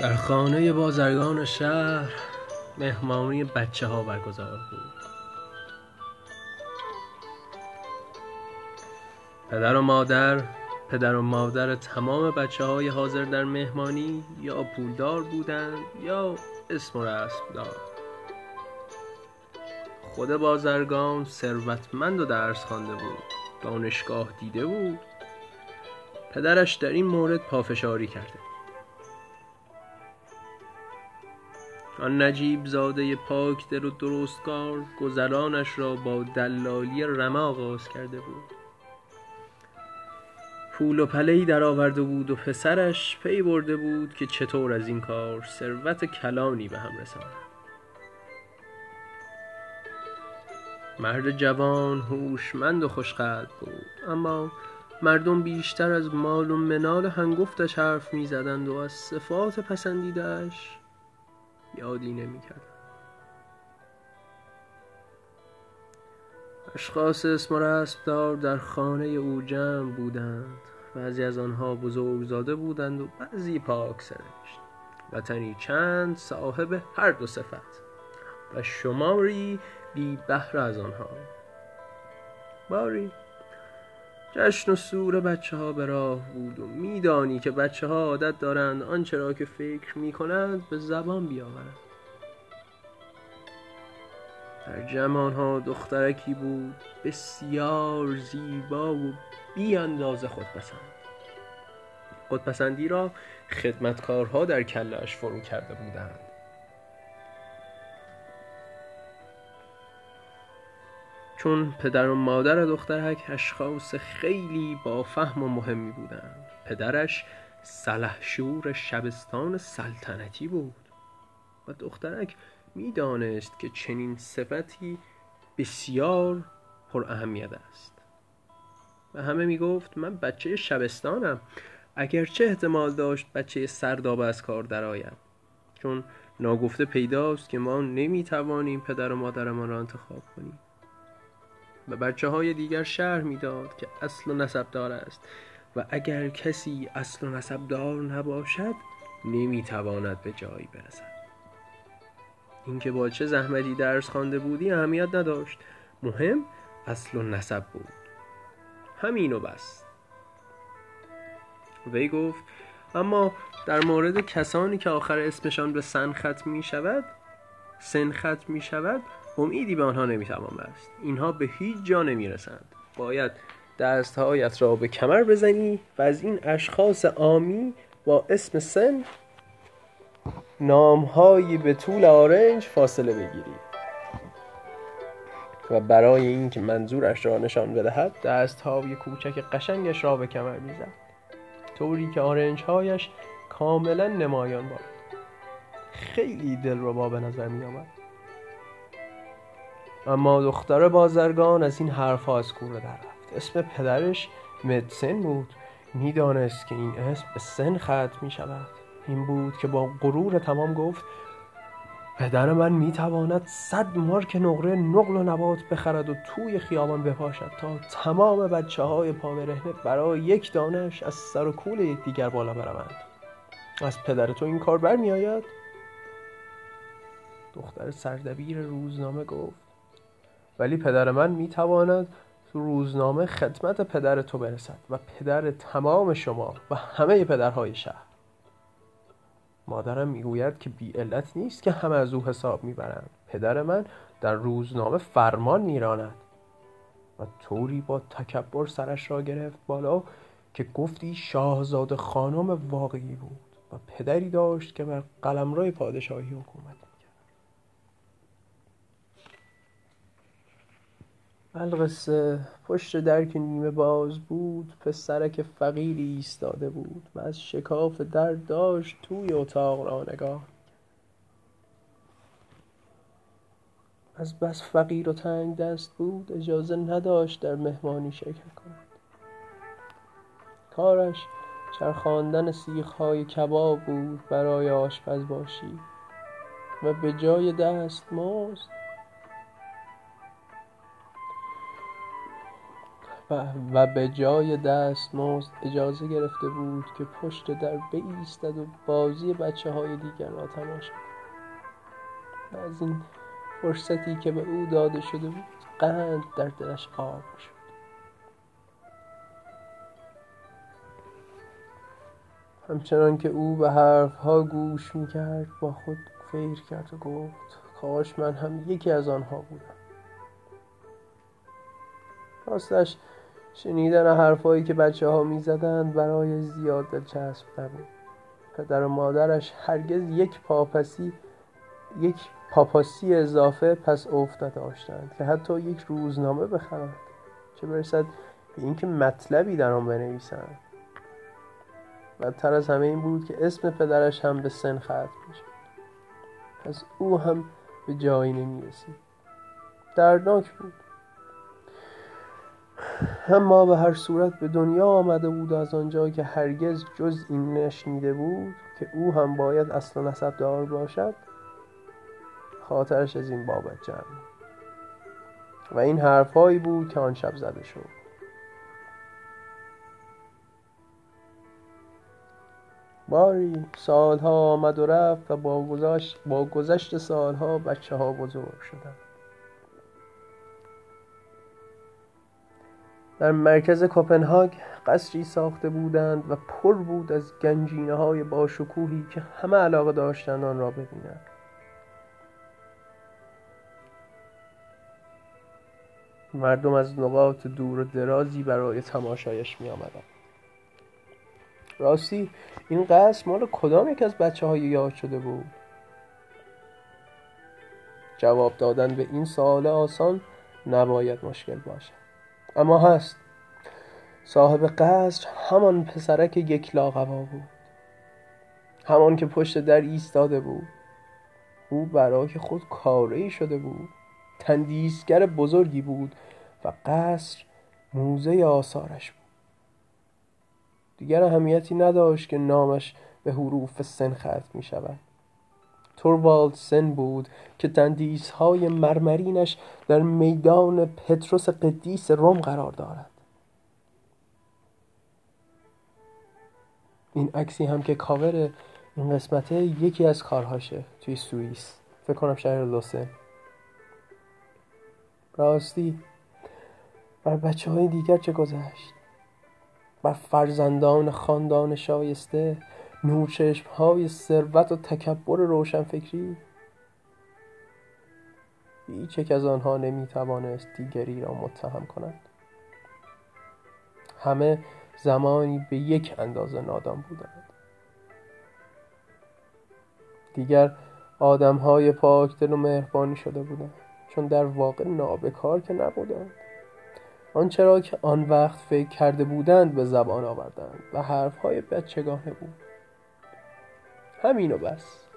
در خانه بازرگان شهر مهمانی بچه ها برگزار بود. پدر و مادر پدر و مادر تمام بچه های حاضر در مهمانی یا پولدار بودند یا اسم و رسم دار. خود بازرگان ثروتمند و درس خوانده بود دانشگاه دیده بود. پدرش در این مورد پافشاری کرده آن نجیب زاده پاک دل و درستکار گذرانش را با دلالی رمه آغاز کرده بود. پول و پله در آورده بود و پسرش پی برده بود که چطور از این کار ثروت کلانی به هم رساند. مرد جوان هوشمند و خوشقدر بود. اما مردم بیشتر از مال و منال هنگفتش حرف می‌زدند و از صفات پسندیدهاش یادی نمی‌کردند اشخاص اسم رسمدار در خانه او جمع بودند. بعضی از آنها بزرگزاده بودند و بعضی پاک سرشت. وطنی چند صاحب هر دو صفت و شماری بی بهره از آنها. باری جشن و سور بچه ها به راه بود و میدانی که بچه ها عادت دارند آنچه را که فکر می کنند به زبان بیاورند. در جمع آنها دخترکی بود بسیار زیبا و بی اندازه خودپسند. خودپسندی را خدمتکارها در کلش فرو کرده بودند. چون پدر و مادر دخترک اشخاص خیلی با فهم و مهمی بودند. پدرش سلحشور شبستان سلطنتی بود و دخترک می‌دانست که چنین صفتی بسیار پر اهمیت است. و همه می‌گفت من بچه شبستانم اگرچه احتمال داشت بچه سرداب از کار درآید چون ناگفته پیداست که ما نمی‌توانیم پدر و مادرمان را انتخاب کنیم. به بچه های دیگر شهر می‌داد که اصل و نسب دار است و اگر کسی اصل و نسب دار نباشد نمی‌تواند به جایی برسد. اینکه با چه زحمتی درس خوانده بودی اهمیت نداشت. مهم اصل و نسب بود. همین و بس. وی گفت اما در مورد کسانی که آخر اسمشان به سن ختم می شود سن ختم می شود امیدی به آنها نمی‌توان بست. اینها به هیچ جا نمی‌رسند باید دستهایت را به کمر بزنی و از این اشخاص آمی با اسم سن نامهایی به طول آرنج فاصله بگیری. و برای اینکه منظورش را نشان بدهد دستهای کوچک قشنگش را به کمر می‌زد طوری که آرنج هایش کاملا نمایان بود خیلی دلربا به نظر می آمد. اما دختر بازرگان از این حرفها از کوره در رفت. اسم پدرش مدسن بود. می‌دانست که این اسم به سن ختم می شود. این بود که با غرور تمام گفت پدر من می‌تواند صد مارک نقره نقل و نبات بخرد و توی خیابان بپاشد تا تمام بچه های پابرهنه برای یک دانش از سر و کول یکدیگر بالا بروند. از پدر تو این کار برمیآید دختر سردبیر روزنامه گفت. ولی پدر من می‌تواند تو روزنامه خدمت پدر تو برسد و پدر تمام شما و همه پدرهای شهر. مادرم می‌گوید که بی علت نیست که همه از او حساب می‌برند. پدر من در روزنامه فرمان میراند و طوری با تکبر سرش را گرفت بالا که گفتی شاهزاده خانم واقعی بود و پدری داشت که بر قلمرو پادشاهی حکومت القصه پشت در که نیمه باز بود پسرک فقیری ایستاده بود. و از شکاف در داشت توی اتاق را نگاه از بس فقیر و تنگ دست بود اجازه نداشت در مهمانی شرکت کند. کارش چرخاندن سیخهای کباب بود برای آشپز باشی و به جای دست مزد و به جای دستمزد اجازه گرفته بود که پشت در بایستد و بازی بچه های دیگر را تماشا و از این فرصتی که به او داده شده بود قند در دلش آب شد. همچنان که او به حرفها گوش می‌کرد با خود فکر کرد و گفت کاش من هم یکی از آنها بودم. راستش شنیدن حرفهایی که بچه ها می زدند برای زیاد دلچسب نبود. پدر و مادرش هرگز یک پاپسی یک پاپاسی اضافه پس افت نداشتند که حتی یک روزنامه بخرند چه برسد به اینکه مطلبی در آن بنویسند. بدتر از همه این بود که اسم پدرش هم به سن ختم می‌شد. پس او هم به جایی نمی رسید دردناک بود. اما به هر صورت به دنیا آمده بود از آنجا که هرگز جز این نشنیده بود که او هم باید اصل نسب دار باشد خاطرش از این بابت جمع. و این حرفهایی بود که آن شب زده شد. باری سالها آمد و رفت و با گذشت, با گذشت سالها بچه ها بزرگ شدند. در مرکز کوپنهاگ قصری ساخته بودند و پر بود از گنجینه های باشکوهی که همه علاقه داشتند آن را ببینند. مردم از نقاط دور و درازی برای تماشایش می آمدند راستی این قصر مال کدام یک از بچه های یاد شده بود؟ جواب دادن به این سوال آسان نباید مشکل باشد. اما هست. صاحب قصر همان پسرک یک لاغبا بود. همان که پشت در ایستاده بود. او برای خود کاره شده بود. تندیسگر بزرگی بود و قصر موزه آثارش بود. دیگر اهمیتی نداشت که نامش به حروف سن ختم می شود توروالد سن بود که تندیس های مرمرینش در میدان پتروس قدیس روم قرار دارد. این عکسی هم که کاور این قسمته یکی از کارهاشه توی سوئیس. فکر کنم شهر لوسن. راستی بر بچه های دیگر چه گذشت؟ بر فرزندان خاندان شایسته؟ نورچشم های ثروت و تکبر روشنفکری. هیچ یک از آنها نمی توانست دیگری را متهم کند. همه زمانی به یک اندازه نادان بودند. دیگر آدم های پاکدل و مهربانی شده بودند چون در واقع نابکار که نبودند. آنچه را که آن وقت فکر کرده بودند به زبان آوردند و حرفهای بچگانه بود. همین و بس.